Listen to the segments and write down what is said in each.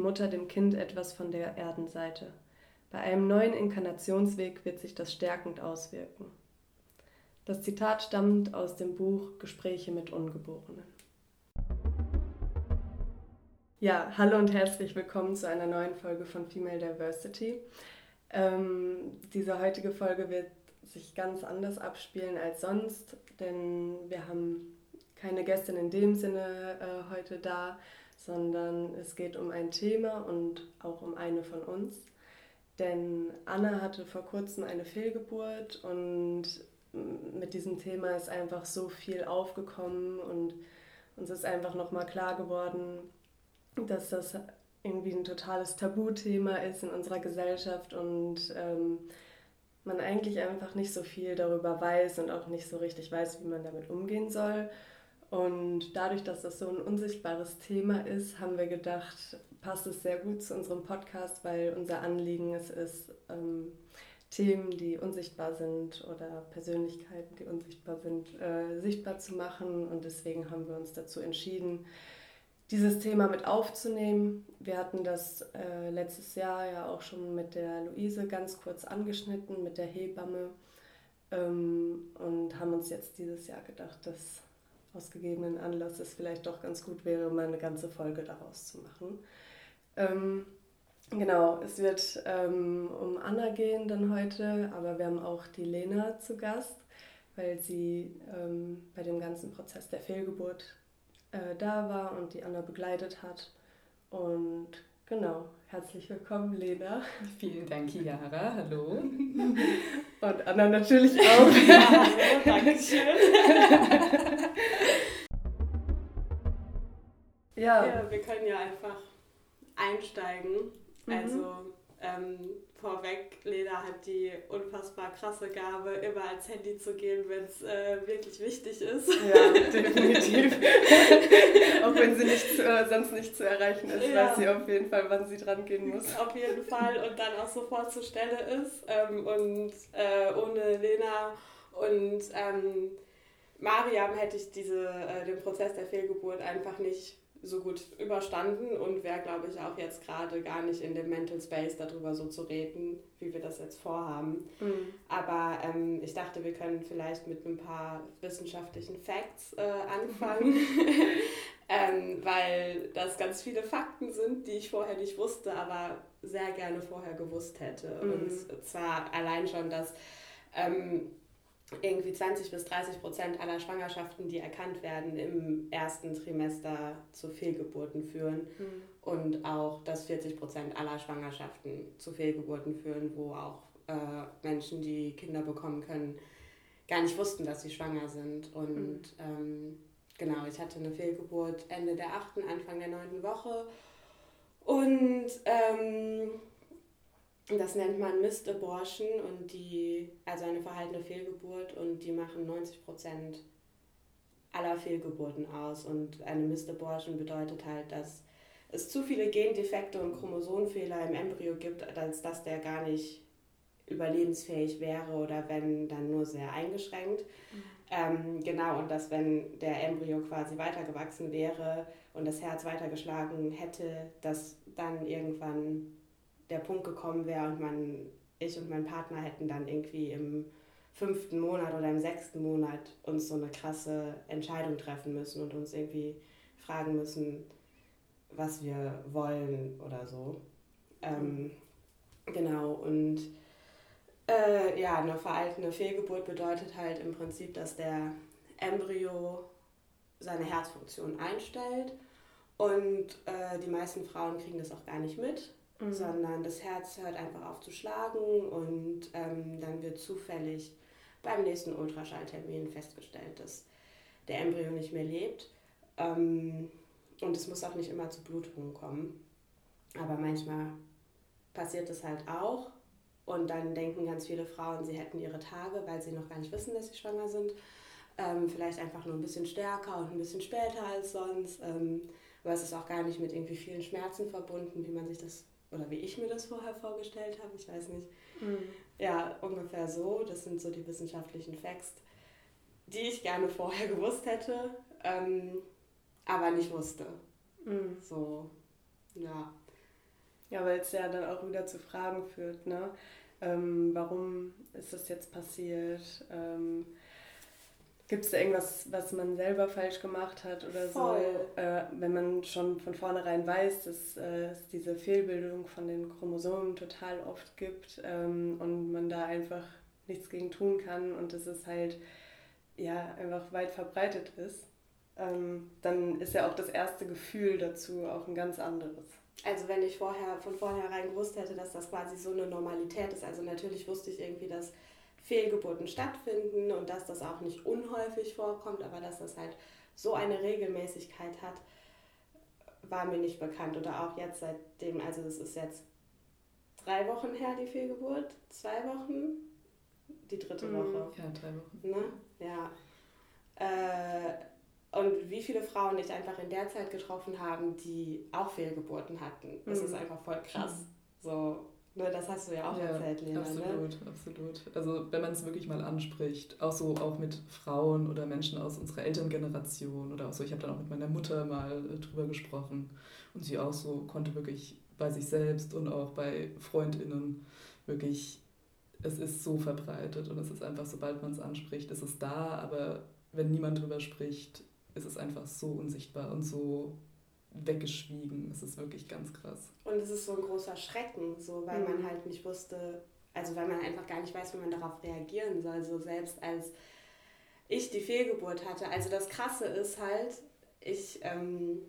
Mutter dem Kind etwas von der Erdenseite. Bei einem neuen Inkarnationsweg wird sich das stärkend auswirken. Das Zitat stammt aus dem Buch Gespräche mit Ungeborenen. Ja, hallo und herzlich willkommen zu einer neuen Folge von Female Diversity. Ähm, diese heutige Folge wird sich ganz anders abspielen als sonst, denn wir haben keine Gästin in dem Sinne äh, heute da, sondern es geht um ein Thema und auch um eine von uns. Denn Anna hatte vor kurzem eine Fehlgeburt und mit diesem Thema ist einfach so viel aufgekommen und uns ist einfach nochmal klar geworden, dass das irgendwie ein totales Tabuthema ist in unserer Gesellschaft und ähm, man eigentlich einfach nicht so viel darüber weiß und auch nicht so richtig weiß, wie man damit umgehen soll. Und dadurch, dass das so ein unsichtbares Thema ist, haben wir gedacht, passt es sehr gut zu unserem Podcast, weil unser Anliegen es ist, ähm, Themen, die unsichtbar sind oder Persönlichkeiten, die unsichtbar sind, äh, sichtbar zu machen. Und deswegen haben wir uns dazu entschieden, dieses Thema mit aufzunehmen. Wir hatten das äh, letztes Jahr ja auch schon mit der Luise ganz kurz angeschnitten, mit der Hebamme. Ähm, und haben uns jetzt dieses Jahr gedacht, dass aus gegebenen Anlass es vielleicht doch ganz gut wäre, mal eine ganze Folge daraus zu machen. Ähm, genau, es wird ähm, um Anna gehen dann heute, aber wir haben auch die Lena zu Gast, weil sie ähm, bei dem ganzen Prozess der Fehlgeburt äh, da war und die Anna begleitet hat. Und genau, herzlich willkommen, Lena. Vielen Dank, Chiara. Hallo. Und Anna natürlich auch. ja, hallo, danke schön. Ja. ja, wir können ja einfach einsteigen. Mhm. Also ähm, vorweg, Lena hat die unfassbar krasse Gabe, immer ans Handy zu gehen, wenn es äh, wirklich wichtig ist. Ja, definitiv. auch wenn sie nicht äh, sonst nicht zu erreichen ist, ja. weiß sie auf jeden Fall, wann sie dran gehen muss. Auf jeden Fall und dann auch sofort zur Stelle ist. Ähm, und äh, ohne Lena und ähm, Mariam hätte ich diese, äh, den Prozess der Fehlgeburt einfach nicht so gut überstanden und wäre, glaube ich, auch jetzt gerade gar nicht in dem Mental Space darüber so zu reden, wie wir das jetzt vorhaben. Mhm. Aber ähm, ich dachte, wir können vielleicht mit ein paar wissenschaftlichen Facts äh, anfangen, ähm, weil das ganz viele Fakten sind, die ich vorher nicht wusste, aber sehr gerne vorher gewusst hätte. Mhm. Und zwar allein schon, dass ähm, irgendwie 20 bis 30 Prozent aller Schwangerschaften, die erkannt werden, im ersten Trimester zu Fehlgeburten führen. Mhm. Und auch, dass 40 Prozent aller Schwangerschaften zu Fehlgeburten führen, wo auch äh, Menschen, die Kinder bekommen können, gar nicht wussten, dass sie schwanger sind. Und mhm. ähm, genau, ich hatte eine Fehlgeburt Ende der achten, Anfang der neunten Woche. Und ähm, das nennt man Missed Abortion und die, also eine verhaltene Fehlgeburt und die machen 90 Prozent aller Fehlgeburten aus. Und eine Missed Abortion bedeutet halt, dass es zu viele Gendefekte und Chromosomfehler im Embryo gibt, als dass der gar nicht überlebensfähig wäre oder wenn dann nur sehr eingeschränkt. Mhm. Ähm, genau, und dass wenn der Embryo quasi weitergewachsen wäre und das Herz weitergeschlagen hätte, dass dann irgendwann der Punkt gekommen wäre und man, ich und mein Partner hätten dann irgendwie im fünften Monat oder im sechsten Monat uns so eine krasse Entscheidung treffen müssen und uns irgendwie fragen müssen, was wir wollen oder so. Ähm, genau, und äh, ja, eine veraltende Fehlgeburt bedeutet halt im Prinzip, dass der Embryo seine Herzfunktion einstellt und äh, die meisten Frauen kriegen das auch gar nicht mit mhm. sondern das Herz hört einfach auf zu schlagen und ähm, dann wird zufällig beim nächsten Ultraschalltermin festgestellt, dass der Embryo nicht mehr lebt. Ähm, und es muss auch nicht immer zu Blutungen kommen. Aber manchmal passiert es halt auch. Und dann denken ganz viele Frauen, sie hätten ihre Tage, weil sie noch gar nicht wissen, dass sie schwanger sind. Ähm, vielleicht einfach nur ein bisschen stärker und ein bisschen später als sonst. Ähm, aber es ist auch gar nicht mit irgendwie vielen Schmerzen verbunden, wie man sich das oder wie ich mir das vorher vorgestellt habe, ich weiß nicht. Mhm. Ja, ungefähr so. Das sind so die wissenschaftlichen Facts, die ich gerne vorher gewusst hätte, ähm, aber nicht wusste. Mhm. So, Ja. Ja, weil es ja dann auch wieder zu Fragen führt, ne? Ähm, warum ist das jetzt passiert? Ähm, Gibt es da irgendwas, was man selber falsch gemacht hat oder Voll. so? Äh, wenn man schon von vornherein weiß, dass äh, es diese Fehlbildung von den Chromosomen total oft gibt ähm, und man da einfach nichts gegen tun kann und dass es halt ja einfach weit verbreitet ist, ähm, dann ist ja auch das erste Gefühl dazu auch ein ganz anderes. Also wenn ich vorher von vornherein gewusst hätte, dass das quasi so eine Normalität ist, also natürlich wusste ich irgendwie, dass Fehlgeburten stattfinden und dass das auch nicht unhäufig vorkommt, aber dass das halt so eine Regelmäßigkeit hat, war mir nicht bekannt. Oder auch jetzt seitdem, also das ist jetzt drei Wochen her, die Fehlgeburt, zwei Wochen, die dritte mhm. Woche. Ja, drei Wochen. Ne? Ja. Äh, und wie viele Frauen ich einfach in der Zeit getroffen haben, die auch Fehlgeburten hatten. Das mhm. ist einfach voll krass. Mhm. So, Ne, das hast du ja auch ja, erzählt, Lena. Ne? Absolut, ne? absolut. Also wenn man es wirklich mal anspricht, auch so auch mit Frauen oder Menschen aus unserer Elterngeneration oder auch so, ich habe dann auch mit meiner Mutter mal äh, drüber gesprochen und sie auch so konnte wirklich bei sich selbst und auch bei FreundInnen wirklich, es ist so verbreitet und es ist einfach, sobald man es anspricht, ist es da, aber wenn niemand drüber spricht, ist es einfach so unsichtbar und so weggeschwiegen. Es ist wirklich ganz krass. Und es ist so ein großer Schrecken, so weil mhm. man halt nicht wusste, also weil man einfach gar nicht weiß, wie man darauf reagieren soll. So selbst als ich die Fehlgeburt hatte. Also das Krasse ist halt, ich, ähm,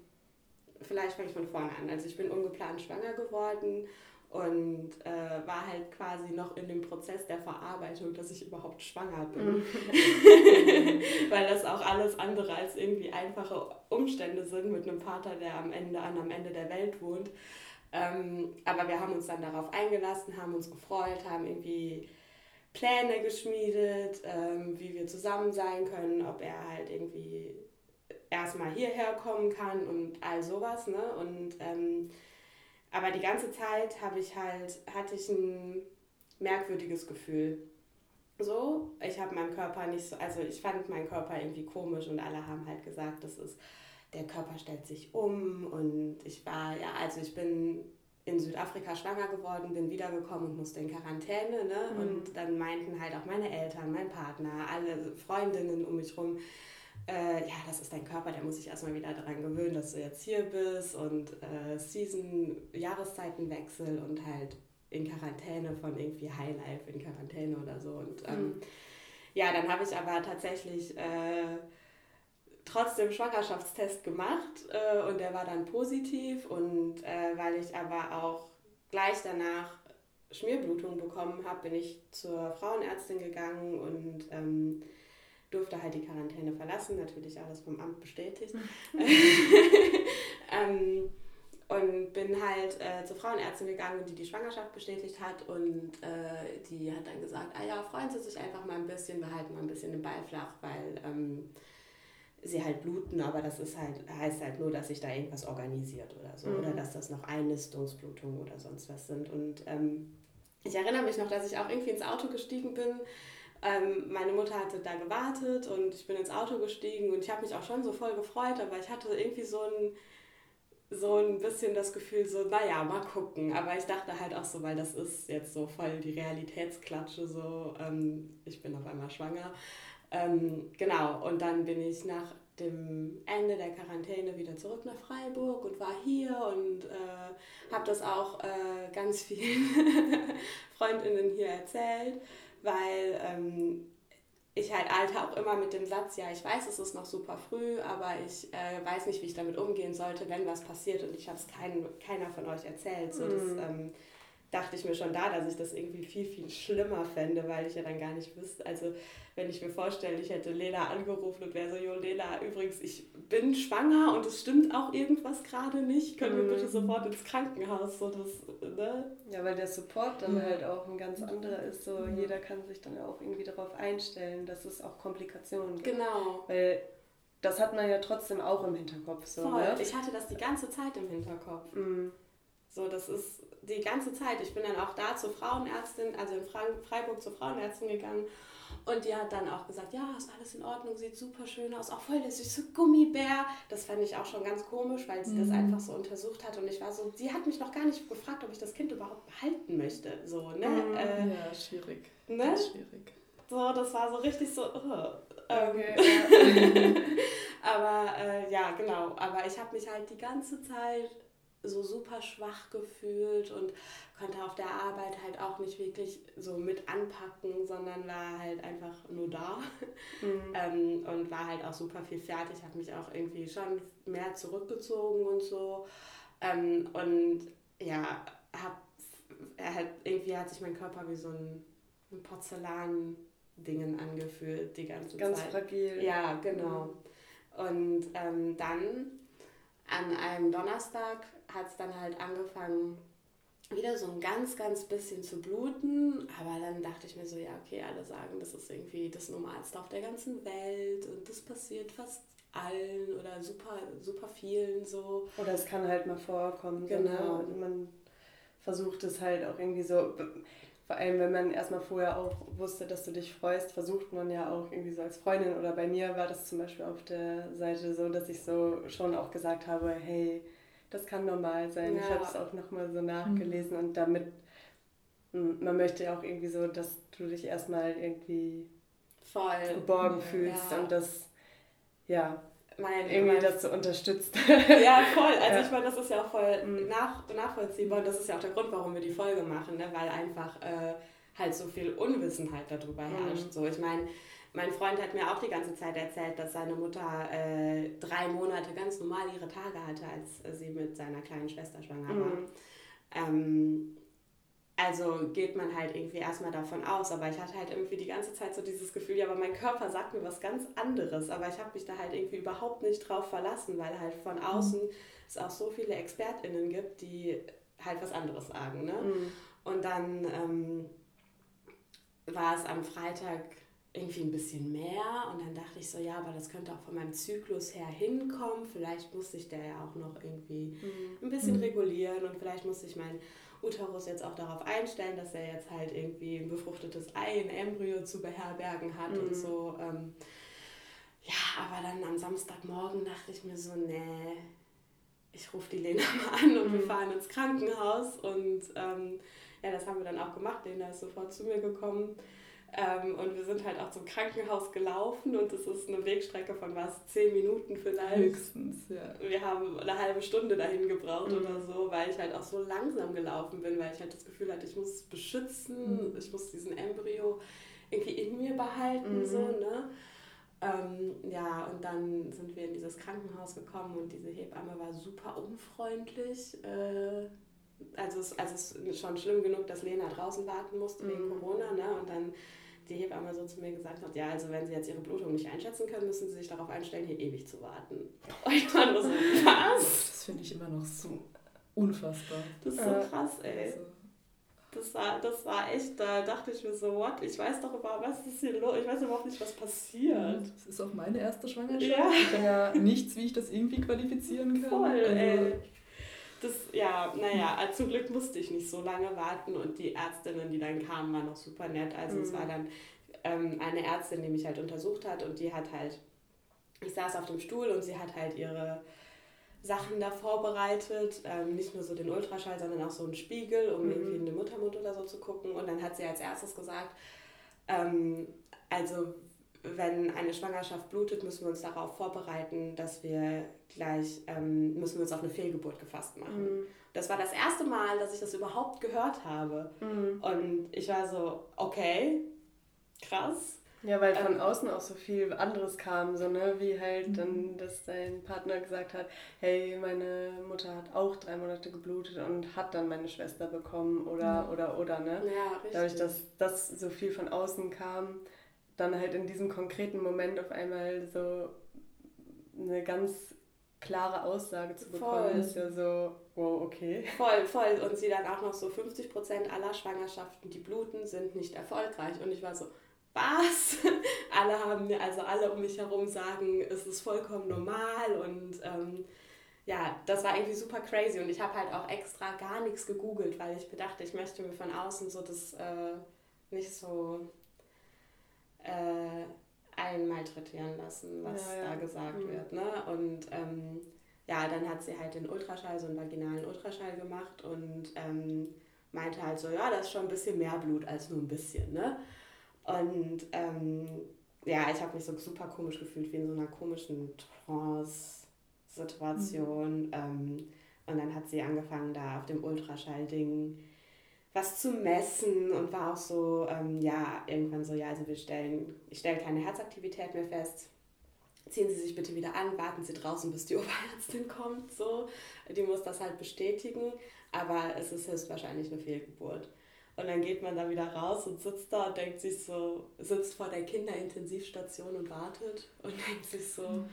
vielleicht fange ich von vorne an. Also ich bin ungeplant schwanger geworden und äh, war halt quasi noch in dem Prozess der Verarbeitung, dass ich überhaupt schwanger bin. Mhm. Weil das auch alles andere als irgendwie einfache Umstände sind mit einem Vater, der am Ende an am Ende der Welt wohnt. Ähm, aber wir haben uns dann darauf eingelassen, haben uns gefreut, haben irgendwie Pläne geschmiedet, ähm, wie wir zusammen sein können, ob er halt irgendwie erstmal hierher kommen kann und all sowas. Ne? Und ähm, aber die ganze Zeit habe ich halt, hatte ich ein merkwürdiges Gefühl. So, ich habe meinen Körper nicht so, also ich fand meinen Körper irgendwie komisch und alle haben halt gesagt, das ist, der Körper stellt sich um und ich war, ja, also ich bin in Südafrika schwanger geworden, bin wiedergekommen und musste in Quarantäne. Ne? Mhm. Und dann meinten halt auch meine Eltern, mein Partner, alle Freundinnen um mich rum, äh, ja, das ist dein Körper, der muss sich erstmal wieder daran gewöhnen, dass du jetzt hier bist und äh, Season, Jahreszeitenwechsel und halt in Quarantäne von irgendwie Highlife in Quarantäne oder so. Und ähm, mhm. ja, dann habe ich aber tatsächlich äh, trotzdem Schwangerschaftstest gemacht äh, und der war dann positiv und äh, weil ich aber auch gleich danach Schmierblutung bekommen habe, bin ich zur Frauenärztin gegangen und ähm, durfte halt die Quarantäne verlassen, natürlich alles vom Amt bestätigt. ähm, und bin halt äh, zur Frauenärztin gegangen, die die Schwangerschaft bestätigt hat und äh, die hat dann gesagt, ah ja, freuen Sie sich einfach mal ein bisschen, wir halten mal ein bisschen den Ball flach, weil ähm, sie halt bluten, aber das ist halt, heißt halt nur, dass sich da irgendwas organisiert oder so. Mhm. Oder dass das noch Einnistungsblutungen oder sonst was sind. Und ähm, ich erinnere mich noch, dass ich auch irgendwie ins Auto gestiegen bin ähm, meine Mutter hatte da gewartet und ich bin ins Auto gestiegen und ich habe mich auch schon so voll gefreut, aber ich hatte irgendwie so ein, so ein bisschen das Gefühl, so, naja, mal gucken. Aber ich dachte halt auch so, weil das ist jetzt so voll die Realitätsklatsche, so, ähm, ich bin auf einmal schwanger. Ähm, genau, und dann bin ich nach dem Ende der Quarantäne wieder zurück nach Freiburg und war hier und äh, habe das auch äh, ganz vielen Freundinnen hier erzählt weil ähm, ich halt alte auch immer mit dem Satz, ja, ich weiß, es ist noch super früh, aber ich äh, weiß nicht, wie ich damit umgehen sollte, wenn was passiert und ich habe es kein, keiner von euch erzählt. So, das, mhm. ähm, dachte ich mir schon da, dass ich das irgendwie viel, viel schlimmer fände, weil ich ja dann gar nicht wüsste. Also, wenn ich mir vorstelle, ich hätte Lena angerufen und wäre so, jo, Lena, übrigens, ich bin schwanger und es stimmt auch irgendwas gerade nicht, können wir bitte mhm. sofort ins Krankenhaus? So das, ne? Ja, weil der Support dann ja. halt auch ein ganz anderer ist. So, ja. jeder kann sich dann auch irgendwie darauf einstellen, dass es auch Komplikationen gibt. Genau. Weil das hat man ja trotzdem auch im Hinterkopf. So, Voll. Ne? Ich hatte das die ganze Zeit im Hinterkopf. Mhm. So, das ist die ganze Zeit. Ich bin dann auch da zur Frauenärztin, also in Freiburg zur Frauenärztin gegangen Und die hat dann auch gesagt, ja, ist alles in Ordnung, sieht super schön aus, auch voll der süße Gummibär. Das fand ich auch schon ganz komisch, weil sie mhm. das einfach so untersucht hat. Und ich war so, sie hat mich noch gar nicht gefragt, ob ich das Kind überhaupt behalten möchte. So, ne? Mhm. Äh, ja, schwierig. Ne? Ganz schwierig. So, das war so richtig so, uh, okay, ja. aber äh, ja, genau. Aber ich habe mich halt die ganze Zeit so super schwach gefühlt und konnte auf der Arbeit halt auch nicht wirklich so mit anpacken, sondern war halt einfach nur da mhm. ähm, und war halt auch super viel fertig, habe mich auch irgendwie schon mehr zurückgezogen und so. Ähm, und ja, hab, er hat, irgendwie hat sich mein Körper wie so ein, ein Porzellan-Dingen angefühlt die ganze Ganz Zeit. Ganz fragil. Ja, genau. Mhm. Und ähm, dann an einem Donnerstag hat es dann halt angefangen, wieder so ein ganz, ganz bisschen zu bluten. Aber dann dachte ich mir so, ja, okay, alle sagen, das ist irgendwie das Normalste auf der ganzen Welt und das passiert fast allen oder super, super vielen so. Oder es kann halt mal vorkommen. Genau. So, ne? Man versucht es halt auch irgendwie so, vor allem wenn man erstmal vorher auch wusste, dass du dich freust, versucht man ja auch irgendwie so als Freundin oder bei mir war das zum Beispiel auf der Seite so, dass ich so schon auch gesagt habe, hey, das kann normal sein. Ja. Ich habe es auch nochmal so nachgelesen mhm. und damit, man möchte ja auch irgendwie so, dass du dich erstmal irgendwie Voll. geborgen ja. fühlst und das, ja, mein, irgendwie mein, so unterstützt. Ja, voll. Also ja. ich meine, das ist ja auch voll mhm. nach, nachvollziehbar und das ist ja auch der Grund, warum wir die Folge machen, ne? weil einfach äh, halt so viel Unwissenheit darüber mhm. herrscht. Mhm. So, ich meine, mein Freund hat mir auch die ganze Zeit erzählt, dass seine Mutter äh, drei Monate ganz normal ihre Tage hatte, als sie mit seiner kleinen Schwester schwanger war. Mhm. Ähm, also geht man halt irgendwie erstmal davon aus, aber ich hatte halt irgendwie die ganze Zeit so dieses Gefühl, ja, aber mein Körper sagt mir was ganz anderes, aber ich habe mich da halt irgendwie überhaupt nicht drauf verlassen, weil halt von mhm. außen mhm. es auch so viele ExpertInnen gibt, die halt was anderes sagen. Ne? Mhm. Und dann ähm, war es am Freitag irgendwie ein bisschen mehr und dann dachte ich so, ja, aber das könnte auch von meinem Zyklus her hinkommen. Vielleicht muss ich der ja auch noch irgendwie mhm. ein bisschen mhm. regulieren und vielleicht muss ich meinen Uterus jetzt auch darauf einstellen, dass er jetzt halt irgendwie ein befruchtetes Ei, ein Embryo zu beherbergen hat mhm. und so. Ähm, ja, aber dann am Samstagmorgen dachte ich mir so, nee, ich rufe die Lena mal an und wir mhm. fahren ins Krankenhaus und ähm, ja, das haben wir dann auch gemacht. Lena ist sofort zu mir gekommen ähm, und wir sind halt auch zum Krankenhaus gelaufen und es ist eine Wegstrecke von was, zehn Minuten vielleicht. Höchstens, ja. Wir haben eine halbe Stunde dahin gebraucht mhm. oder so, weil ich halt auch so langsam gelaufen bin, weil ich halt das Gefühl hatte, ich muss es beschützen, mhm. ich muss diesen Embryo irgendwie in mir behalten, mhm. so, ne? Ähm, ja, und dann sind wir in dieses Krankenhaus gekommen und diese Hebamme war super unfreundlich. Äh, also es, also es ist schon schlimm genug, dass Lena draußen warten musste wegen mhm. Corona, ne? Und dann die Hebamme so zu mir gesagt hat, ja, also wenn sie jetzt ihre Blutung nicht einschätzen können, müssen sie sich darauf einstellen, hier ewig zu warten. Und ich war nur so, was? Das finde ich immer noch so unfassbar. Das ist so äh, krass, ey. Also. Das war, das war echt, da dachte ich mir so, what? Ich weiß doch überhaupt, was ist hier los? Ich weiß überhaupt nicht, was passiert. Das ist auch meine erste Schwangerschaft. Ja. Ich habe ja nichts, wie ich das irgendwie qualifizieren kann. Voll, also, ey das, ja, naja, also zum Glück musste ich nicht so lange warten und die Ärztinnen, die dann kamen, waren auch super nett. Also mhm. es war dann ähm, eine Ärztin, die mich halt untersucht hat und die hat halt, ich saß auf dem Stuhl und sie hat halt ihre Sachen da vorbereitet, ähm, nicht nur so den Ultraschall, sondern auch so einen Spiegel, um mhm. irgendwie in den Muttermund oder so zu gucken. Und dann hat sie als erstes gesagt, ähm, also wenn eine Schwangerschaft blutet, müssen wir uns darauf vorbereiten, dass wir gleich, ähm, müssen wir uns auf eine Fehlgeburt gefasst machen. Mhm. Das war das erste Mal, dass ich das überhaupt gehört habe. Mhm. Und ich war so, okay, krass. Ja, weil von ähm, außen auch so viel anderes kam, so ne, wie halt mhm. dann, dass dein Partner gesagt hat, hey, meine Mutter hat auch drei Monate geblutet und hat dann meine Schwester bekommen oder, mhm. oder, oder, ne? Ja, richtig. Dadurch, dass das so viel von außen kam, dann halt in diesem konkreten Moment auf einmal so eine ganz klare Aussage zu bekommen, voll. ist ja so, wow, okay. Voll, voll. Und sie dann auch noch so, 50% aller Schwangerschaften, die bluten, sind nicht erfolgreich. Und ich war so, was? alle haben mir, also alle um mich herum sagen, es ist vollkommen normal und ähm, ja, das war irgendwie super crazy und ich habe halt auch extra gar nichts gegoogelt, weil ich bedachte, ich möchte mir von außen so das äh, nicht so äh, einen malträtieren lassen, was ja, ja. da gesagt mhm. wird. Ne? Und ähm, ja, dann hat sie halt den Ultraschall, so einen vaginalen Ultraschall gemacht und ähm, meinte halt so, ja, das ist schon ein bisschen mehr Blut als nur ein bisschen. Ne? Und ähm, ja, ich habe mich so super komisch gefühlt, wie in so einer komischen Trance-Situation. Mhm. Ähm, und dann hat sie angefangen, da auf dem Ultraschall-Ding was zu messen und war auch so, ähm, ja, irgendwann so, ja, also wir stellen, ich stelle keine Herzaktivität mehr fest. Ziehen Sie sich bitte wieder an, warten Sie draußen, bis die Oberärztin kommt, so. Die muss das halt bestätigen, aber es ist höchstwahrscheinlich eine Fehlgeburt. Und dann geht man da wieder raus und sitzt da und denkt sich so, sitzt vor der Kinderintensivstation und wartet und denkt sich so, mhm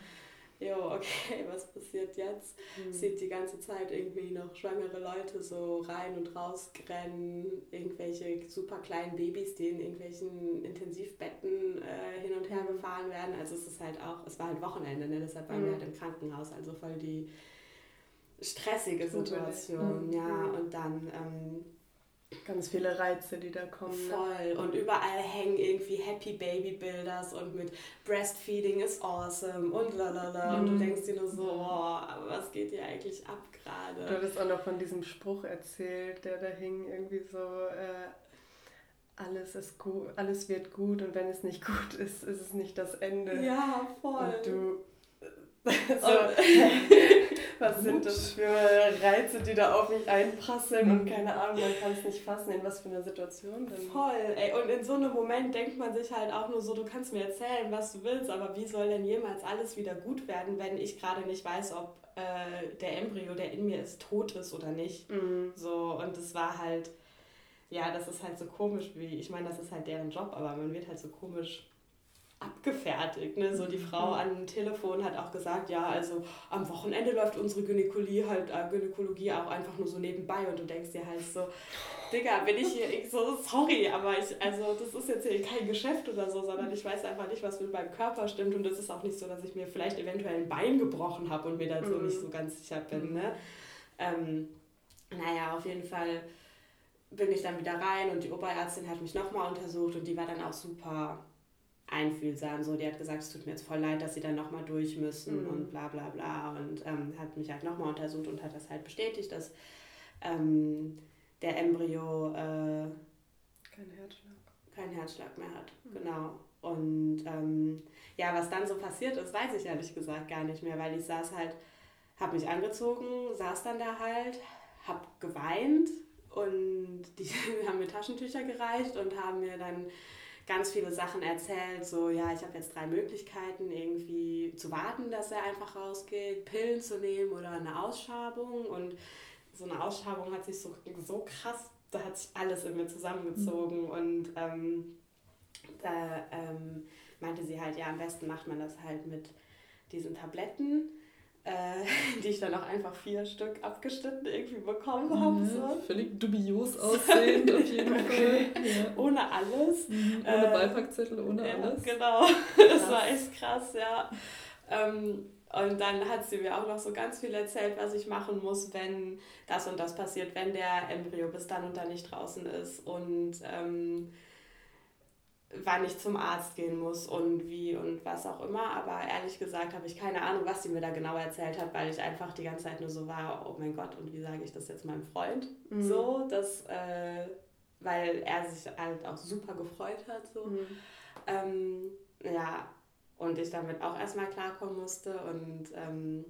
jo, okay, was passiert jetzt? Mhm. Sieht die ganze Zeit irgendwie noch schwangere Leute so rein und raus rennen, irgendwelche super kleinen Babys, die in irgendwelchen Intensivbetten äh, hin und her mhm. gefahren werden. Also es ist halt auch, es war halt Wochenende, ne? deshalb waren mhm. wir halt im Krankenhaus, also voll die stressige Situation, ja. Mhm. Und dann ähm, Ganz viele Reize, die da kommen. Ne? Voll. Ne? Und überall hängen irgendwie Happy Baby Bilders und mit Breastfeeding is awesome und lalala. Mhm. Und du mhm. denkst dir nur so, oh, was geht hier eigentlich ab gerade? Du hattest auch noch von diesem Spruch erzählt, der da hing, irgendwie so, äh, alles ist gut, alles wird gut und wenn es nicht gut ist, ist es nicht das Ende. Ja, voll. Und du so, was sind das für Reize, die da auf mich einprasseln und keine Ahnung, man kann es nicht fassen, in was für einer Situation denn. Voll, ey, und in so einem Moment denkt man sich halt auch nur so, du kannst mir erzählen, was du willst, aber wie soll denn jemals alles wieder gut werden, wenn ich gerade nicht weiß, ob äh, der Embryo, der in mir ist, tot ist oder nicht. Mhm. So, und es war halt, ja, das ist halt so komisch, wie, ich meine, das ist halt deren Job, aber man wird halt so komisch abgefertigt. Ne? So die Frau mhm. am Telefon hat auch gesagt, ja, also am Wochenende läuft unsere Gynäkologie halt äh, Gynäkologie auch einfach nur so nebenbei und du denkst dir halt so, Digga, bin ich hier ich so, sorry, aber ich, also das ist jetzt hier kein Geschäft oder so, sondern ich weiß einfach nicht, was mit meinem Körper stimmt und es ist auch nicht so, dass ich mir vielleicht eventuell ein Bein gebrochen habe und mir da so mhm. nicht so ganz sicher bin. Ne? Ähm, naja, auf jeden Fall bin ich dann wieder rein und die Oberärztin hat mich nochmal untersucht und die war dann auch super einfühlsam. So, die hat gesagt, es tut mir jetzt voll leid, dass sie dann nochmal durch müssen mhm. und bla bla bla. Und ähm, hat mich halt nochmal untersucht und hat das halt bestätigt, dass ähm, der Embryo äh, keinen Herzschlag. keinen Herzschlag mehr hat. Mhm. Genau. Und ähm, ja, was dann so passiert ist, weiß ich ehrlich gesagt gar nicht mehr, weil ich saß halt, habe mich angezogen, saß dann da halt, habe geweint und die haben mir Taschentücher gereicht und haben mir dann ganz viele Sachen erzählt, so ja, ich habe jetzt drei Möglichkeiten, irgendwie zu warten, dass er einfach rausgeht, Pillen zu nehmen oder eine Ausschabung. Und so eine Ausschabung hat sich so, so krass, da hat sich alles in mir zusammengezogen. Mhm. Und ähm, da ähm, meinte sie halt, ja, am besten macht man das halt mit diesen Tabletten äh, die ich dann auch einfach vier Stück abgeschnitten irgendwie bekommen habe. Mhm, so. Völlig dubios aussehend auf jeden Fall. Ja. Ohne alles. Mhm, ohne äh, Beipackzettel, ohne ja, alles. Genau, das war echt krass, ja. Ähm, und dann hat sie mir auch noch so ganz viel erzählt, was ich machen muss, wenn das und das passiert, wenn der Embryo bis dann und dann nicht draußen ist. Und ähm, wann ich zum Arzt gehen muss und wie und was auch immer. Aber ehrlich gesagt habe ich keine Ahnung, was sie mir da genau erzählt hat, weil ich einfach die ganze Zeit nur so war, oh mein Gott, und wie sage ich das jetzt meinem Freund? Mhm. So, dass, äh, weil er sich halt auch super gefreut hat. So. Mhm. Ähm, ja, und ich damit auch erstmal klarkommen musste und ähm,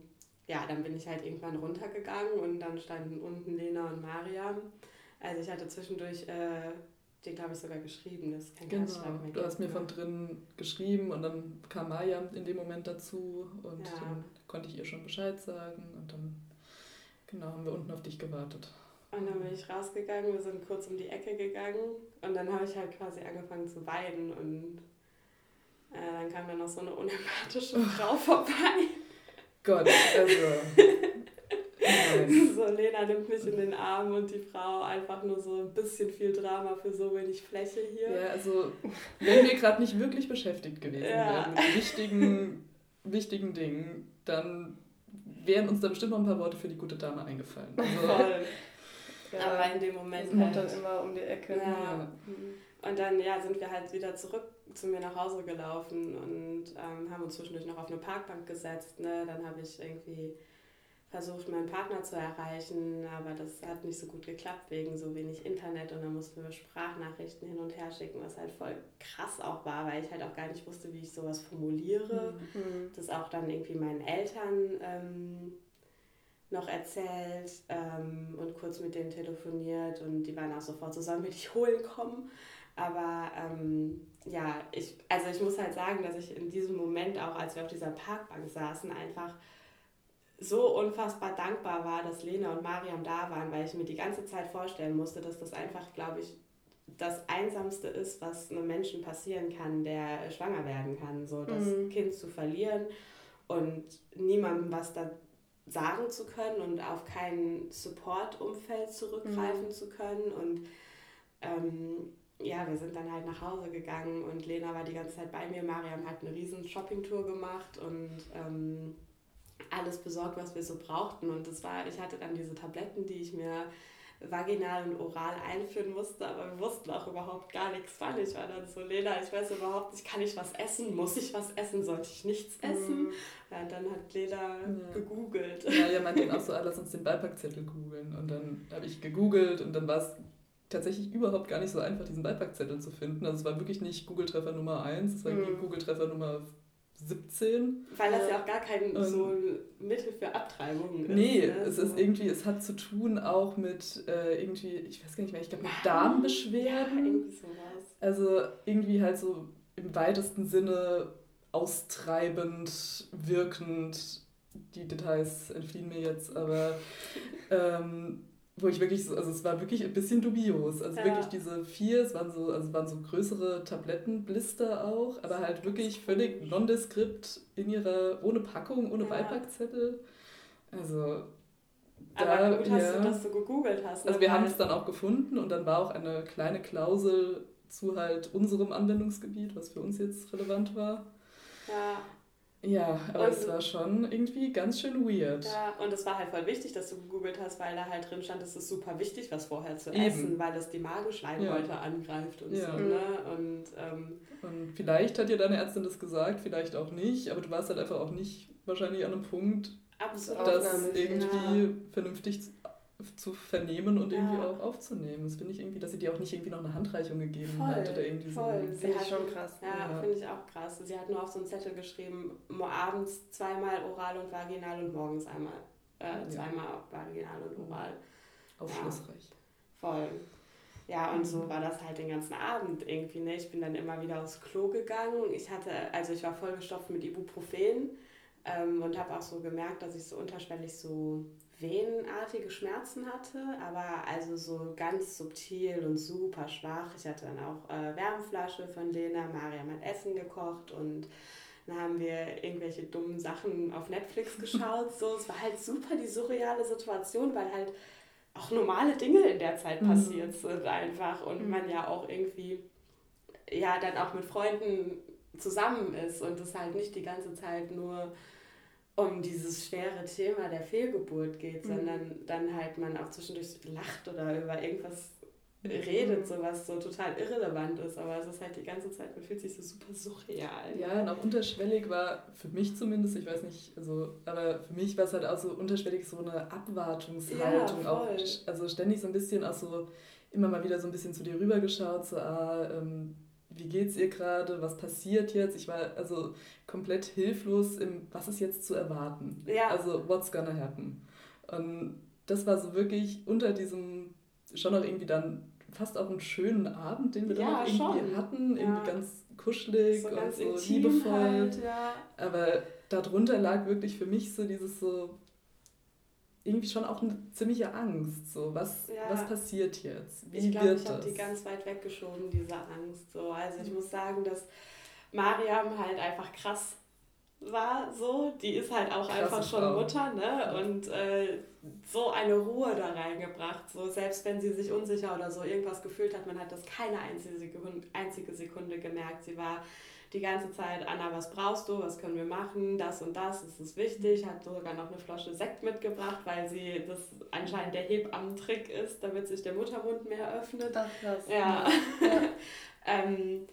ja, dann bin ich halt irgendwann runtergegangen und dann standen unten Lena und Mariam. Also ich hatte zwischendurch äh, den glaube ich sogar geschrieben, das kein genau. mehr Du hast mir von drin geschrieben und dann kam Maya in dem Moment dazu und ja. dann konnte ich ihr schon Bescheid sagen und dann genau haben wir unten auf dich gewartet. Und dann bin ich rausgegangen, wir sind kurz um die Ecke gegangen und dann habe ich halt quasi angefangen zu weinen und äh, dann kam dann noch so eine unempathische Frau vorbei. Gott, also so, Lena nimmt mich in den Arm und die Frau einfach nur so ein bisschen viel Drama für so wenig Fläche hier. Ja, also wenn wir gerade nicht wirklich beschäftigt gewesen ja. wären mit wichtigen, wichtigen Dingen, dann wären uns da bestimmt noch ein paar Worte für die gute Dame eingefallen. Also, Voll. Ja, aber in dem Moment. kommt halt. dann immer um die Ecke. Ja. ja. Und dann ja, sind wir halt wieder zurück zu mir nach Hause gelaufen und ähm, haben uns zwischendurch noch auf eine Parkbank gesetzt. Ne? Dann habe ich irgendwie versucht, meinen Partner zu erreichen, aber das hat nicht so gut geklappt wegen so wenig Internet und dann mussten wir Sprachnachrichten hin und her schicken, was halt voll krass auch war, weil ich halt auch gar nicht wusste, wie ich sowas formuliere. Mhm. Das auch dann irgendwie meinen Eltern ähm, noch erzählt ähm, und kurz mit denen telefoniert und die waren auch sofort so, sollen wir dich holen kommen? Aber ähm, ja, ich, also ich muss halt sagen, dass ich in diesem Moment auch, als wir auf dieser Parkbank saßen, einfach so unfassbar dankbar war, dass Lena und Mariam da waren, weil ich mir die ganze Zeit vorstellen musste, dass das einfach, glaube ich, das Einsamste ist, was einem Menschen passieren kann, der schwanger werden kann. So das mhm. Kind zu verlieren und niemandem was da sagen zu können und auf kein Support-Umfeld zurückgreifen mhm. zu können. Und ähm, ja, wir sind dann halt nach Hause gegangen und Lena war die ganze Zeit bei mir. Mariam hat eine riesen Shoppingtour gemacht und ähm, alles besorgt, was wir so brauchten. Und das war, ich hatte dann diese Tabletten, die ich mir vaginal und oral einführen musste, aber wir wussten auch überhaupt gar nichts von. Ich war dann so, Lena, ich weiß überhaupt nicht, kann ich was essen? Muss ich was essen? Sollte ich nichts mhm. essen? Mhm. Ja, dann hat Lena ja. gegoogelt. Ja, ja, meinte dann auch so, ah, lass uns den Beipackzettel googeln. Und dann habe ich gegoogelt und dann war es tatsächlich überhaupt gar nicht so einfach, diesen Beipackzettel zu finden. Also es war wirklich nicht Google-Treffer Nummer 1, es war mhm. Google-Treffer Nummer 17. Weil das ja auch gar kein ähm, so Mittel für Abtreibung ist. Nee, ne? es ist irgendwie, es hat zu tun auch mit äh, irgendwie, ich weiß gar nicht mehr, ich glaube mit Darmbeschwerden. Ja, irgendwie sowas. Also irgendwie halt so im weitesten Sinne austreibend, wirkend. Die Details entfliehen mir jetzt, aber ähm, wo ich wirklich so, also es war wirklich ein bisschen dubios. Also ja. wirklich diese vier, es waren so, also waren so größere Tablettenblister auch, aber halt wirklich völlig nondeskript in ihrer, ohne Packung, ohne ja. Beipackzettel. Also. Aber gut hast ja. du, dass du gegoogelt hast. Ne? Also wir haben es dann auch gefunden und dann war auch eine kleine Klausel zu halt unserem Anwendungsgebiet, was für uns jetzt relevant war. Ja. Ja, aber und, es war schon irgendwie ganz schön weird. Ja, und es war halt voll wichtig, dass du gegoogelt hast, weil da halt drin stand, es ist super wichtig, was vorher zu Eben. essen, weil es die Magenschleimhäute ja. angreift und ja. so. Ne? Und, ähm, und vielleicht hat dir deine Ärztin das gesagt, vielleicht auch nicht, aber du warst halt einfach auch nicht wahrscheinlich an einem Punkt, Absolut. das irgendwie ja. vernünftig zu vernehmen und ja. irgendwie auch aufzunehmen. Das finde ich irgendwie, dass sie dir auch nicht irgendwie noch eine Handreichung gegeben voll, hat oder irgendwie voll. so. Finde ich schon krass. Ja, ja. finde ich auch krass. Sie hat nur auf so einen Zettel geschrieben, abends zweimal oral und vaginal und morgens einmal äh, zweimal ja. vaginal und oral. Aufschlussreich. voll. Ja, und so war das halt den ganzen Abend irgendwie. Ne? Ich bin dann immer wieder aufs Klo gegangen. Ich hatte, also ich war vollgestopft mit Ibuprofen ähm, und habe auch so gemerkt, dass ich so unterschwellig so venenartige Schmerzen hatte, aber also so ganz subtil und super schwach. Ich hatte dann auch äh, Wärmflasche von Lena, Mariam hat Essen gekocht und dann haben wir irgendwelche dummen Sachen auf Netflix geschaut. So, es war halt super die surreale Situation, weil halt auch normale Dinge in der Zeit mhm. passiert sind einfach und mhm. man ja auch irgendwie ja dann auch mit Freunden zusammen ist und es halt nicht die ganze Zeit nur um dieses schwere Thema der Fehlgeburt geht, mhm. sondern dann halt man auch zwischendurch lacht oder über irgendwas redet, so was so total irrelevant ist, aber es ist halt die ganze Zeit, man fühlt sich so super surreal. Ja, und auch unterschwellig war für mich zumindest, ich weiß nicht, also, aber für mich war es halt auch so unterschwellig so eine Abwartungshaltung, ja, auch, also ständig so ein bisschen auch so immer mal wieder so ein bisschen zu dir rübergeschaut, so, ah, ähm, wie geht's ihr gerade, was passiert jetzt? Ich war also komplett hilflos im, was ist jetzt zu erwarten? Ja. Also, what's gonna happen? Und das war so wirklich unter diesem, schon auch irgendwie dann fast auch einen schönen Abend, den wir ja, dann irgendwie schon. hatten, ja. irgendwie ganz kuschelig so und ganz so liebevoll. Halt, ja. Aber darunter lag wirklich für mich so dieses so, irgendwie schon auch eine ziemliche Angst. So, was, ja. was passiert jetzt? Wie ich glaube, ich habe die ganz weit weggeschoben, diese Angst. So. Also ich muss sagen, dass Mariam halt einfach krass war so. Die ist halt auch Krasse einfach schon Frau. Mutter, ne? Und äh, so eine Ruhe da reingebracht. So, selbst wenn sie sich unsicher oder so irgendwas gefühlt hat, man hat das keine einzige Sekunde, einzige Sekunde gemerkt. Sie war die ganze Zeit, Anna, was brauchst du, was können wir machen, das und das, das ist wichtig, hat sogar noch eine Flasche Sekt mitgebracht, weil sie das anscheinend der Hebammentrick ist, damit sich der Muttermund mehr öffnet. Ach, krass. Ja. ja. ähm,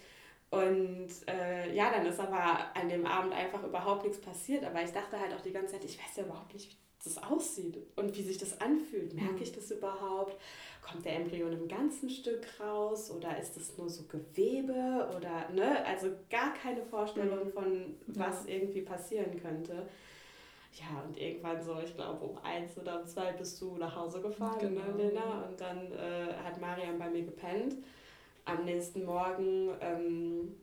Und äh, ja, dann ist aber an dem Abend einfach überhaupt nichts passiert. Aber ich dachte halt auch die ganze Zeit, ich weiß ja überhaupt nicht, wie das aussieht und wie sich das anfühlt. Merke mhm. ich das überhaupt? Kommt der Embryo in einem ganzen Stück raus oder ist das nur so Gewebe oder ne? Also gar keine Vorstellung mhm. von was irgendwie passieren könnte. Ja, und irgendwann so, ich glaube um eins oder um zwei bist du nach Hause gefahren, genau. ne, Lena? Und dann äh, hat Marian bei mir gepennt. Am nächsten Morgen ähm,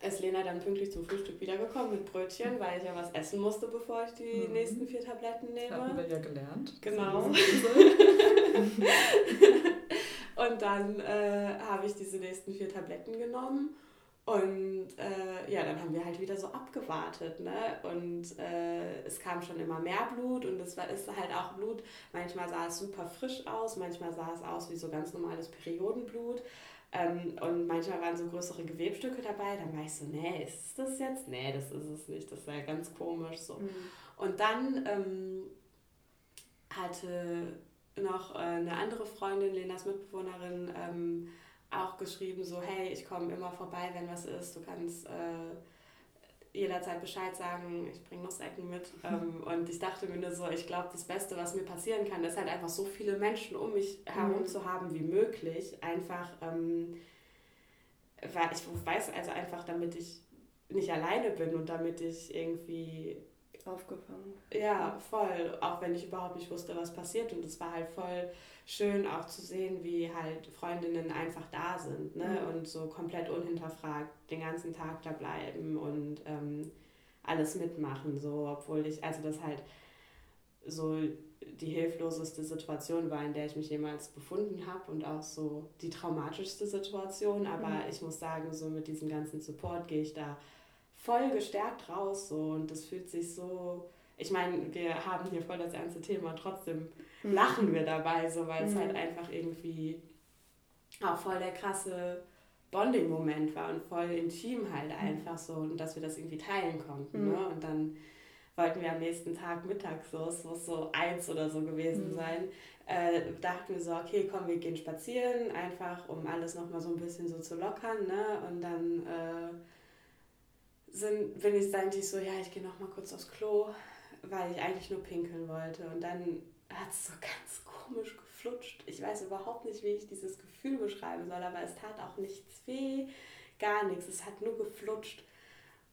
ist Lena dann pünktlich zum Frühstück wiedergekommen mit Brötchen, weil ich ja was essen musste, bevor ich die mhm. nächsten vier Tabletten nehme. Das haben wir ja gelernt. Genau. und dann äh, habe ich diese nächsten vier Tabletten genommen. Und äh, ja, dann haben wir halt wieder so abgewartet, ne? Und äh, es kam schon immer mehr Blut und es war, ist halt auch Blut. Manchmal sah es super frisch aus, manchmal sah es aus wie so ganz normales Periodenblut. Ähm, und manchmal waren so größere Gewebstücke dabei. Dann war ich so, nee, ist das jetzt? Nee, das ist es nicht. Das war ja ganz komisch so. Mhm. Und dann ähm, hatte noch äh, eine andere Freundin, Lenas Mitbewohnerin, ähm, auch geschrieben, so, hey, ich komme immer vorbei, wenn was ist. Du kannst äh, jederzeit Bescheid sagen, ich bringe Nussecken mit. Ähm, und ich dachte mir nur so, ich glaube, das Beste, was mir passieren kann, ist halt einfach so viele Menschen um mich herum mhm. zu haben wie möglich. Einfach, ähm, weil ich weiß also einfach, damit ich nicht alleine bin und damit ich irgendwie aufgefangen. Ja, voll. Auch wenn ich überhaupt nicht wusste, was passiert. Und es war halt voll schön auch zu sehen, wie halt Freundinnen einfach da sind ne? Mhm. und so komplett unhinterfragt den ganzen Tag da bleiben und ähm, alles mitmachen. So, obwohl ich, also das halt so die hilfloseste Situation war, in der ich mich jemals befunden habe und auch so die traumatischste Situation. Aber mhm. ich muss sagen, so mit diesem ganzen Support gehe ich da voll gestärkt raus so und das fühlt sich so ich meine, wir haben hier voll das ernste Thema, trotzdem mhm. lachen wir dabei, so weil mhm. es halt einfach irgendwie auch voll der krasse Bonding-Moment war und voll intim halt mhm. einfach so und dass wir das irgendwie teilen konnten. Mhm. Ne? Und dann wollten wir am nächsten Tag mittags so, es muss so eins oder so gewesen mhm. sein, äh, dachten wir so, okay, komm, wir gehen spazieren, einfach um alles nochmal so ein bisschen so zu lockern. Ne? Und dann äh, sind, bin ich eigentlich so, ja, ich gehe nochmal kurz aufs Klo, weil ich eigentlich nur pinkeln wollte. Und dann hat es so ganz komisch geflutscht. Ich weiß überhaupt nicht, wie ich dieses Gefühl beschreiben soll, aber es tat auch nichts weh, gar nichts. Es hat nur geflutscht.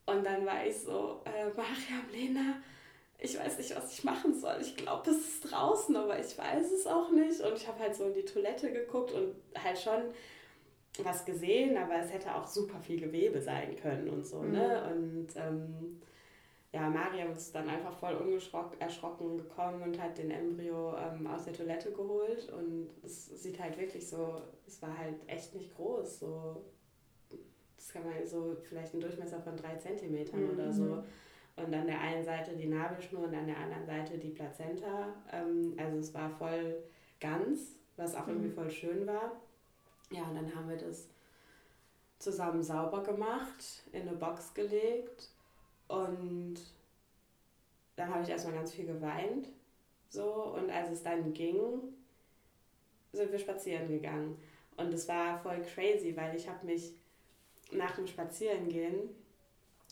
Und dann war ich so, äh, Mariam, Lena, ich weiß nicht, was ich machen soll. Ich glaube, es ist draußen, aber ich weiß es auch nicht. Und ich habe halt so in die Toilette geguckt und halt schon was gesehen, aber es hätte auch super viel Gewebe sein können und so, ne? mhm. ne? Und ähm, ja, Mariam ist dann einfach voll erschrocken gekommen und hat den Embryo ähm, aus der Toilette geholt und es sieht halt wirklich so, es war halt echt nicht groß, so, das kann man so vielleicht ein Durchmesser von drei Zentimetern mhm. oder so. Und an der einen Seite die Nabelschnur und an der anderen Seite die Plazenta. Ähm, also es war voll ganz, was auch mhm. irgendwie voll schön war. Ja, und dann haben wir das zusammen sauber gemacht, in eine Box gelegt und dann habe ich erstmal ganz viel geweint. So, und als es dann ging, sind wir spazieren gegangen. Und es war voll crazy, weil ich habe mich nach dem Spazierengehen,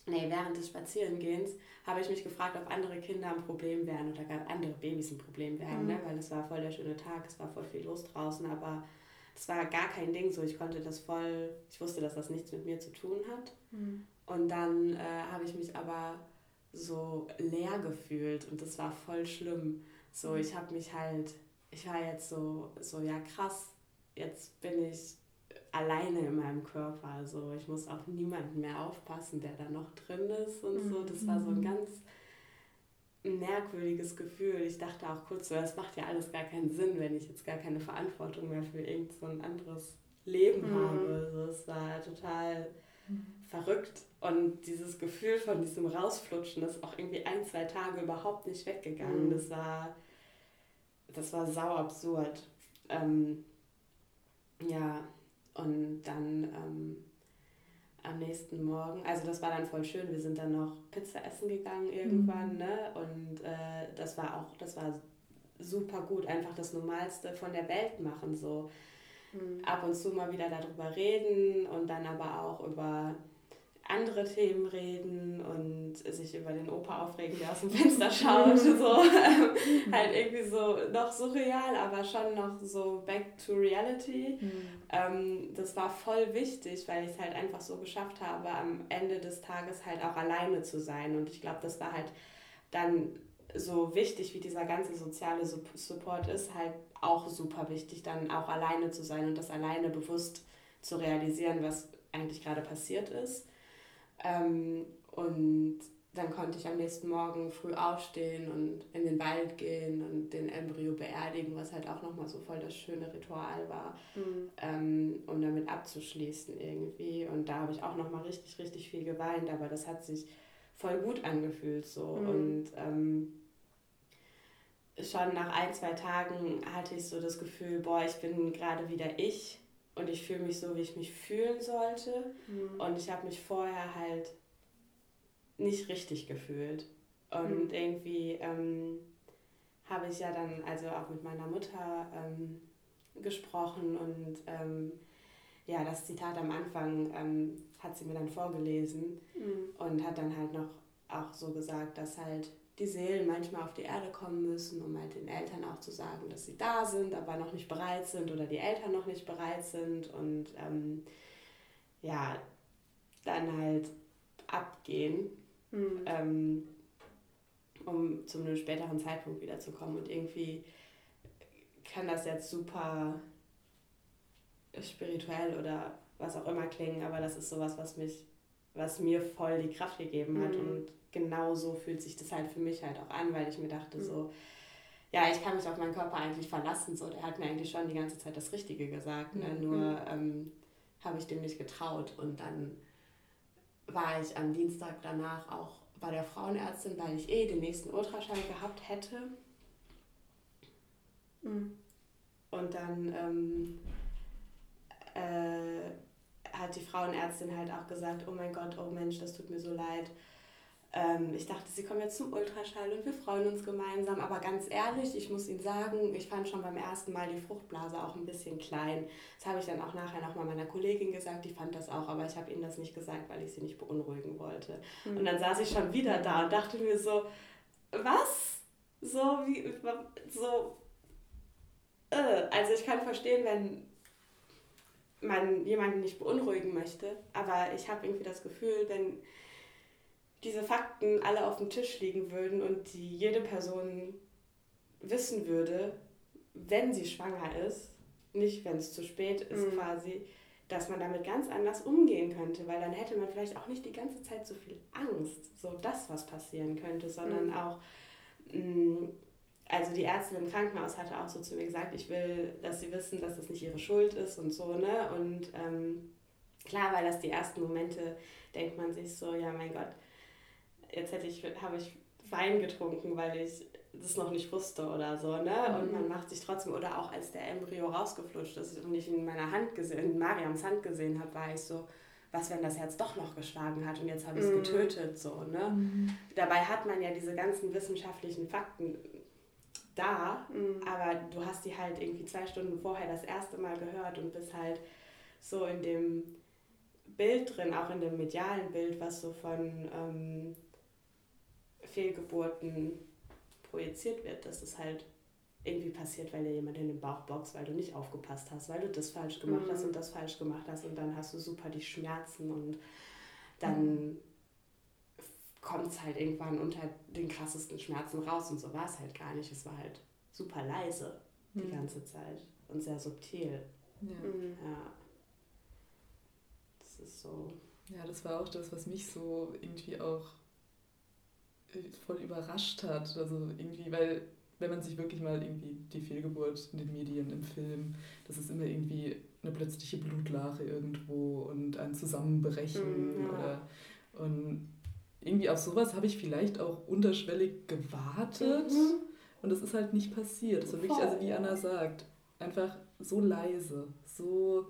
nee, während des Spazierengehens, habe ich mich gefragt, ob andere Kinder ein Problem wären oder gar andere Babys ein Problem wären, mhm. ne? weil es war voll der schöne Tag, es war voll viel los draußen, aber es war gar kein Ding so. Ich konnte das voll, ich wusste, dass das nichts mit mir zu tun hat. Mhm. Und dann äh, habe ich mich aber so leer gefühlt und das war voll schlimm. So, mhm. ich habe mich halt, ich war jetzt so, so, ja krass, jetzt bin ich alleine in meinem Körper. Also ich muss auf niemanden mehr aufpassen, der da noch drin ist und so. Das war so ein mhm. Ganz merkwürdiges Gefühl. Ich dachte auch kurz so, das macht ja alles gar keinen Sinn, wenn ich jetzt gar keine Verantwortung mehr für irgend so ein anderes Leben mhm. habe. Also es war total mhm. verrückt. Und dieses Gefühl von diesem Rausflutschen ist auch irgendwie ein, zwei Tage überhaupt nicht weggegangen. Mhm. Das war, das war sau absurd. Ähm, ja, und dann ähm, am nächsten Morgen, also das war dann voll schön, wir sind dann noch Pizza essen gegangen irgendwann, mhm. ne? Und äh, das war auch, das war super gut, einfach das Normalste von der Welt machen, so mhm. ab und zu mal wieder darüber reden und dann aber auch über andere Themen reden und sich über den Opa aufregen, der aus dem Fenster schaut. so halt irgendwie so noch surreal, aber schon noch so back to reality. Mhm. Ähm, das war voll wichtig, weil ich es halt einfach so geschafft habe, am Ende des Tages halt auch alleine zu sein. Und ich glaube, das war halt dann so wichtig, wie dieser ganze soziale Support ist, halt auch super wichtig, dann auch alleine zu sein und das alleine bewusst zu realisieren, was eigentlich gerade passiert ist. Ähm, und dann konnte ich am nächsten Morgen früh aufstehen und in den Wald gehen und den Embryo beerdigen, was halt auch nochmal so voll das schöne Ritual war, mhm. ähm, um damit abzuschließen irgendwie. Und da habe ich auch nochmal richtig, richtig viel geweint, aber das hat sich voll gut angefühlt so. Mhm. Und ähm, schon nach ein, zwei Tagen hatte ich so das Gefühl, boah, ich bin gerade wieder ich und ich fühle mich so, wie ich mich fühlen sollte. Mhm. Und ich habe mich vorher halt nicht richtig gefühlt. Und mhm. irgendwie ähm, habe ich ja dann also auch mit meiner Mutter ähm, gesprochen und ähm, ja, das Zitat am Anfang ähm, hat sie mir dann vorgelesen mhm. und hat dann halt noch auch so gesagt, dass halt die Seelen manchmal auf die Erde kommen müssen, um halt den Eltern auch zu sagen, dass sie da sind, aber noch nicht bereit sind oder die Eltern noch nicht bereit sind und ähm, ja, dann halt abgehen, mhm. ähm, um zu einem späteren Zeitpunkt wiederzukommen. Und irgendwie kann das jetzt super spirituell oder was auch immer klingen, aber das ist sowas, was mich, was mir voll die Kraft gegeben hat mhm. und genau so fühlt sich das halt für mich halt auch an, weil ich mir dachte mhm. so, ja, ich kann mich auf meinen Körper eigentlich verlassen, so, der hat mir eigentlich schon die ganze Zeit das Richtige gesagt, ne? Mhm. nur ähm, habe ich dem nicht getraut und dann war ich am Dienstag danach auch bei der Frauenärztin, weil ich eh den nächsten Ultraschall gehabt hätte. Mhm. Und dann ähm, äh, hat die Frauenärztin halt auch gesagt, oh mein Gott, oh Mensch, das tut mir so leid. Ähm, ich dachte, sie kommen jetzt zum Ultraschall und wir freuen uns gemeinsam. Aber ganz ehrlich, ich muss Ihnen sagen, ich fand schon beim ersten Mal die Fruchtblase auch ein bisschen klein. Das habe ich dann auch nachher nochmal meiner Kollegin gesagt, die fand das auch, aber ich habe ihnen das nicht gesagt, weil ich sie nicht beunruhigen wollte. Mhm. Und dann saß ich schon wieder da und dachte mir so, was? So wie, so, äh. also ich kann verstehen, wenn man jemanden nicht beunruhigen möchte, aber ich habe irgendwie das Gefühl, wenn diese Fakten alle auf dem Tisch liegen würden und die jede Person wissen würde, wenn sie schwanger ist, nicht wenn es zu spät ist mhm. quasi, dass man damit ganz anders umgehen könnte, weil dann hätte man vielleicht auch nicht die ganze Zeit so viel Angst, so das, was passieren könnte, sondern mhm. auch, mh, mm, also die Ärztin im Krankenhaus hatte auch so zu mir gesagt, ich will, dass sie wissen, dass das nicht ihre Schuld ist und so, ne? Und ähm, klar, weil das die ersten Momente, denkt man sich so, ja mein Gott, jetzt hätte ich, habe ich Wein getrunken, weil ich das noch nicht wusste oder so, ne? Und mhm. man macht sich trotzdem, oder auch als der Embryo rausgeflutscht ist und ich in meiner Hand gesehen, in Mariams Hand gesehen habe, war ich so, was, wenn das Herz doch noch geschlagen hat und jetzt habe ich es mhm. getötet, so, ne? Mhm. Dabei hat man ja diese ganzen wissenschaftlichen Fakten da, mhm. aber du hast die halt irgendwie zwei Stunden vorher das erste Mal gehört und bist halt so in dem Bild drin, auch in dem medialen Bild, was so von ähm, Fehlgeburten projiziert wird, dass es halt irgendwie passiert, weil dir jemand in den Bauch boxt, weil du nicht aufgepasst hast, weil du das falsch gemacht mhm. hast und das falsch gemacht hast und dann hast du super die Schmerzen und dann mhm. Kommt es halt irgendwann unter den krassesten Schmerzen raus und so war es halt gar nicht. Es war halt super leise die mhm. ganze Zeit und sehr subtil. Ja. Mhm. ja. Das ist so. Ja, das war auch das, was mich so irgendwie auch voll überrascht hat. Also irgendwie, weil wenn man sich wirklich mal irgendwie die Fehlgeburt in den Medien, im Film, das ist immer irgendwie eine plötzliche Blutlache irgendwo und ein Zusammenbrechen mhm, ja. oder und irgendwie auf sowas habe ich vielleicht auch unterschwellig gewartet mhm. und das ist halt nicht passiert. Das war wirklich, also wie Anna sagt, einfach so leise, so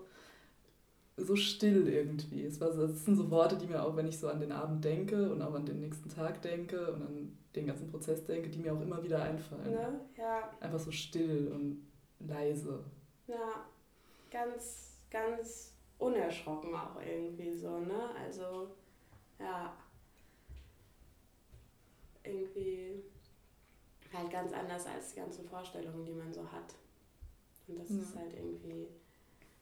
so still irgendwie. Es war das sind so Worte, die mir auch, wenn ich so an den Abend denke und auch an den nächsten Tag denke und an den ganzen Prozess denke, die mir auch immer wieder einfallen. Ne? Ja. Einfach so still und leise. Ja. ganz, ganz unerschrocken auch irgendwie so, ne? Also, ja. Irgendwie halt ganz anders als die ganzen Vorstellungen, die man so hat. Und das ja. ist halt irgendwie,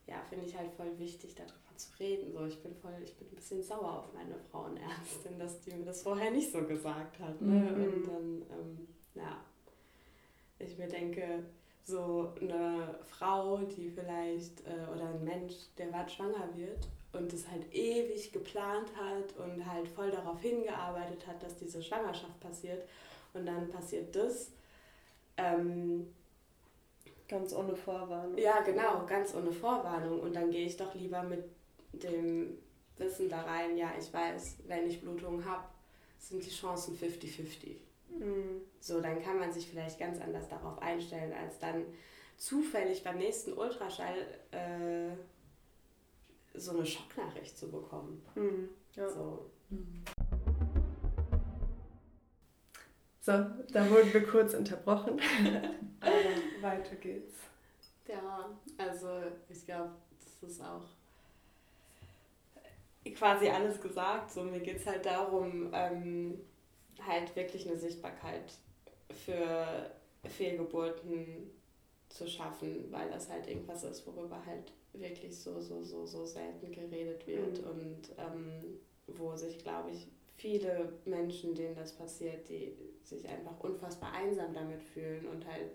ja, finde ich halt voll wichtig, darüber zu reden. So, ich bin voll, ich bin ein bisschen sauer auf meine Frauenärztin, dass die mir das vorher nicht so gesagt hat. Ne? Mhm. Und dann, ähm, ja, ich mir denke, so eine Frau, die vielleicht, äh, oder ein Mensch, der gerade schwanger wird und es halt ewig geplant hat und halt voll darauf hingearbeitet hat, dass diese Schwangerschaft passiert und dann passiert das. Ähm, ganz ohne Vorwarnung. Ja, genau, ganz ohne Vorwarnung. Und dann gehe ich doch lieber mit dem Wissen da rein, ja, ich weiß, wenn ich Blutungen habe, sind die Chancen 50-50. Mhm. So, dann kann man sich vielleicht ganz anders darauf einstellen, als dann zufällig beim nächsten Ultraschall äh, so eine Schocknachricht zu bekommen. Mhm. Ja. So. Mhm. So, da wurden wir kurz unterbrochen. Aber weiter geht's. Ja, also ich glaube, das ist auch quasi alles gesagt. So, mir geht es halt darum, ähm, halt wirklich eine Sichtbarkeit für Fehlgeburten zu schaffen, weil das halt irgendwas ist, worüber halt wirklich so, so, so, so selten geredet wird mhm. und ähm, wo sich, glaube ich, viele Menschen, denen das passiert, die sich einfach unfassbar einsam damit fühlen und halt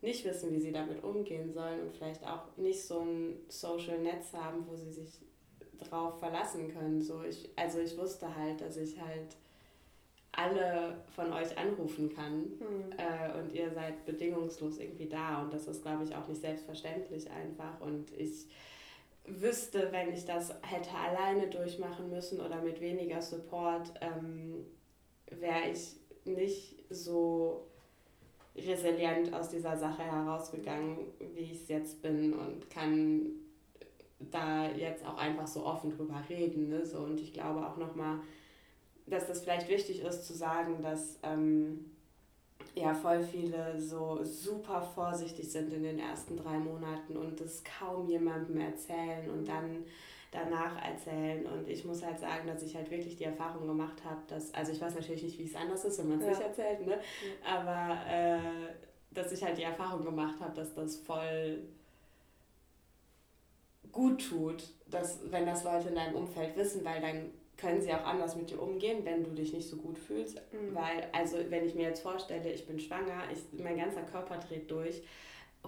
nicht wissen, wie sie damit umgehen sollen und vielleicht auch nicht so ein Social Netz haben, wo sie sich drauf verlassen können. So ich, also ich wusste halt, dass ich halt alle von euch anrufen kann mhm. äh, und ihr seid bedingungslos irgendwie da und das ist, glaube ich, auch nicht selbstverständlich einfach und ich wüsste, wenn ich das hätte alleine durchmachen müssen oder mit weniger Support, ähm, wäre ich nicht so resilient aus dieser Sache herausgegangen, wie ich es jetzt bin und kann da jetzt auch einfach so offen drüber reden. Ne? So, und ich glaube auch nochmal, dass das vielleicht wichtig ist zu sagen, dass ähm, ja voll viele so super vorsichtig sind in den ersten drei Monaten und das kaum jemandem erzählen und dann danach erzählen. Und ich muss halt sagen, dass ich halt wirklich die Erfahrung gemacht habe, dass, also ich weiß natürlich nicht, wie es anders ist, wenn man es ja. nicht erzählt, ne? Aber äh, dass ich halt die Erfahrung gemacht habe, dass das voll gut tut, dass, wenn das Leute in deinem Umfeld wissen, weil dann können sie auch anders mit dir umgehen, wenn du dich nicht so gut fühlst. Mhm. Weil, also wenn ich mir jetzt vorstelle, ich bin schwanger, ich, mein ganzer Körper dreht durch,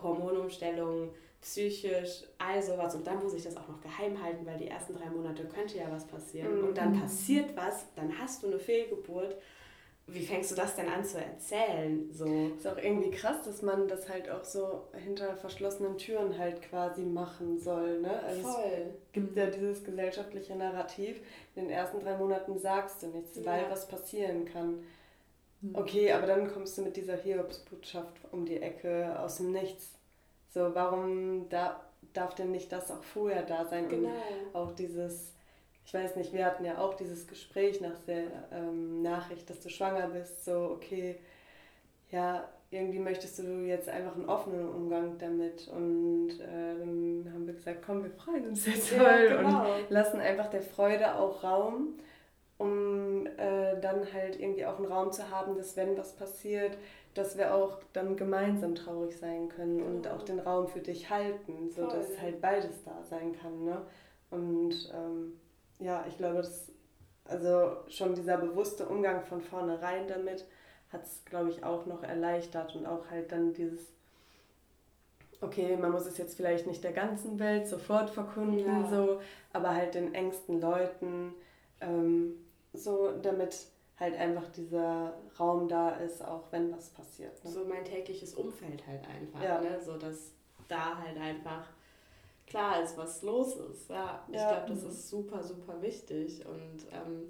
Hormonumstellung, psychisch, all sowas. Und dann muss ich das auch noch geheim halten, weil die ersten drei Monate könnte ja was passieren. Mhm. Und dann passiert was, dann hast du eine Fehlgeburt wie fängst du das denn an zu erzählen? So. Ist auch irgendwie krass, dass man das halt auch so hinter verschlossenen Türen halt quasi machen soll. Ne? Also Voll. Es gibt ja dieses gesellschaftliche Narrativ, in den ersten drei Monaten sagst du nichts, ja. weil was passieren kann. Hm. Okay, aber dann kommst du mit dieser Hiobsbotschaft um die Ecke aus dem Nichts. So, warum da, darf denn nicht das auch vorher da sein? Genau. Und auch dieses ich weiß nicht, wir hatten ja auch dieses Gespräch nach der ähm, Nachricht, dass du schwanger bist, so, okay, ja, irgendwie möchtest du jetzt einfach einen offenen Umgang damit. Und äh, dann haben wir gesagt, komm, wir freuen uns jetzt ja, voll genau. und lassen einfach der Freude auch Raum, um äh, dann halt irgendwie auch einen Raum zu haben, dass wenn was passiert, dass wir auch dann gemeinsam traurig sein können genau. und auch den Raum für dich halten, sodass halt beides da sein kann. Ne? Und ähm, ja, ich glaube, dass also schon dieser bewusste Umgang von vornherein damit hat es, glaube ich, auch noch erleichtert und auch halt dann dieses, okay, man muss es jetzt vielleicht nicht der ganzen Welt sofort verkunden, ja. so, aber halt den engsten Leuten, ähm, so damit halt einfach dieser Raum da ist, auch wenn was passiert. Ne? So mein tägliches Umfeld halt einfach, ja. ne? so dass da halt einfach klar ist, was los ist. Ja, ich ja. glaube, das ist super, super wichtig. Und ähm,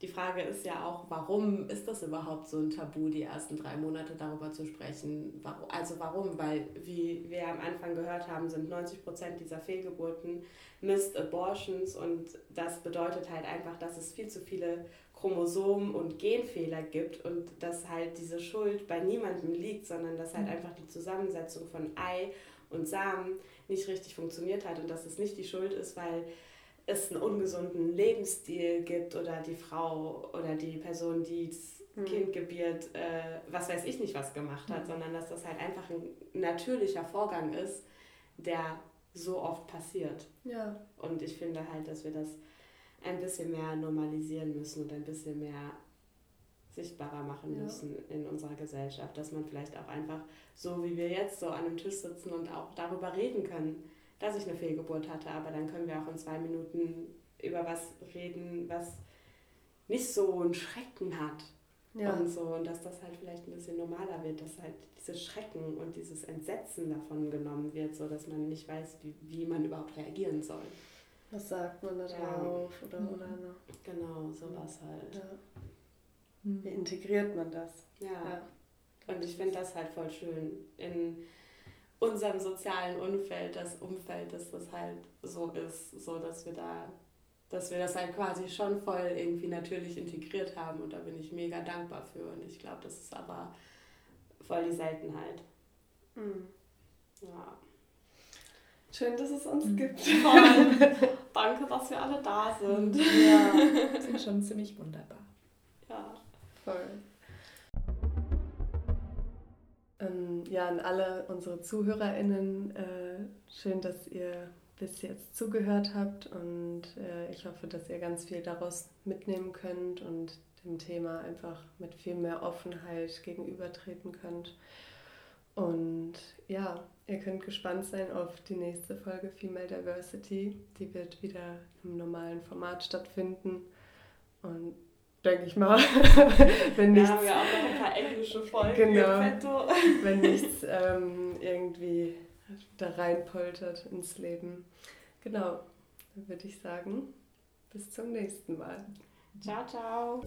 die Frage ist ja auch, warum ist das überhaupt so ein Tabu, die ersten drei Monate darüber zu sprechen? Also warum? Weil, wie wir am Anfang gehört haben, sind 90 Prozent dieser Fehlgeburten Missed Abortions und das bedeutet halt einfach, dass es viel zu viele Chromosomen und Genfehler gibt und dass halt diese Schuld bei niemandem liegt, sondern dass halt mhm. einfach die Zusammensetzung von Ei und Samen nicht richtig funktioniert hat und dass es nicht die Schuld ist, weil es einen ungesunden Lebensstil gibt oder die Frau oder die Person, die das mhm. Kind gebiert, äh, was weiß ich nicht, was gemacht hat, mhm. sondern dass das halt einfach ein natürlicher Vorgang ist, der so oft passiert. Ja. Und ich finde halt, dass wir das ein bisschen mehr normalisieren müssen und ein bisschen mehr sichtbarer machen ja. müssen in unserer Gesellschaft, dass man vielleicht auch einfach so wie wir jetzt so an einem Tisch sitzen und auch darüber reden können, dass ich eine Fehlgeburt hatte, aber dann können wir auch in zwei Minuten über was reden, was nicht so einen Schrecken hat. Ja. Und so, und dass das halt vielleicht ein bisschen normaler wird, dass halt diese Schrecken und dieses Entsetzen davon genommen wird, so dass man nicht weiß, wie, wie man überhaupt reagieren soll. Was sagt man da drauf ja. oder, oder ne? Genau, sowas halt. Ja. Wie integriert man das? Ja. ja. Und ich finde das halt voll schön in unserem sozialen Umfeld, das Umfeld, dass das halt so ist, so dass wir da, dass wir das halt quasi schon voll irgendwie natürlich integriert haben und da bin ich mega dankbar für und ich glaube, das ist aber voll die Seltenheit. Mhm. Ja. Schön, dass es uns mhm. gibt. Voll. Danke, dass wir alle da sind. Ja, sind schon ziemlich wunderbar. Ähm, ja, an alle unsere ZuhörerInnen, äh, schön, dass ihr bis jetzt zugehört habt und äh, ich hoffe, dass ihr ganz viel daraus mitnehmen könnt und dem Thema einfach mit viel mehr Offenheit gegenübertreten könnt. Und ja, ihr könnt gespannt sein auf die nächste Folge Female Diversity. Die wird wieder im normalen Format stattfinden. Und denke ich mal. wenn nichts, haben ja auch noch ein paar englische Folgen genau, wenn nichts ähm, irgendwie da reinpoltert ins Leben. Genau, dann würde ich sagen, bis zum nächsten Mal. Ciao, ciao.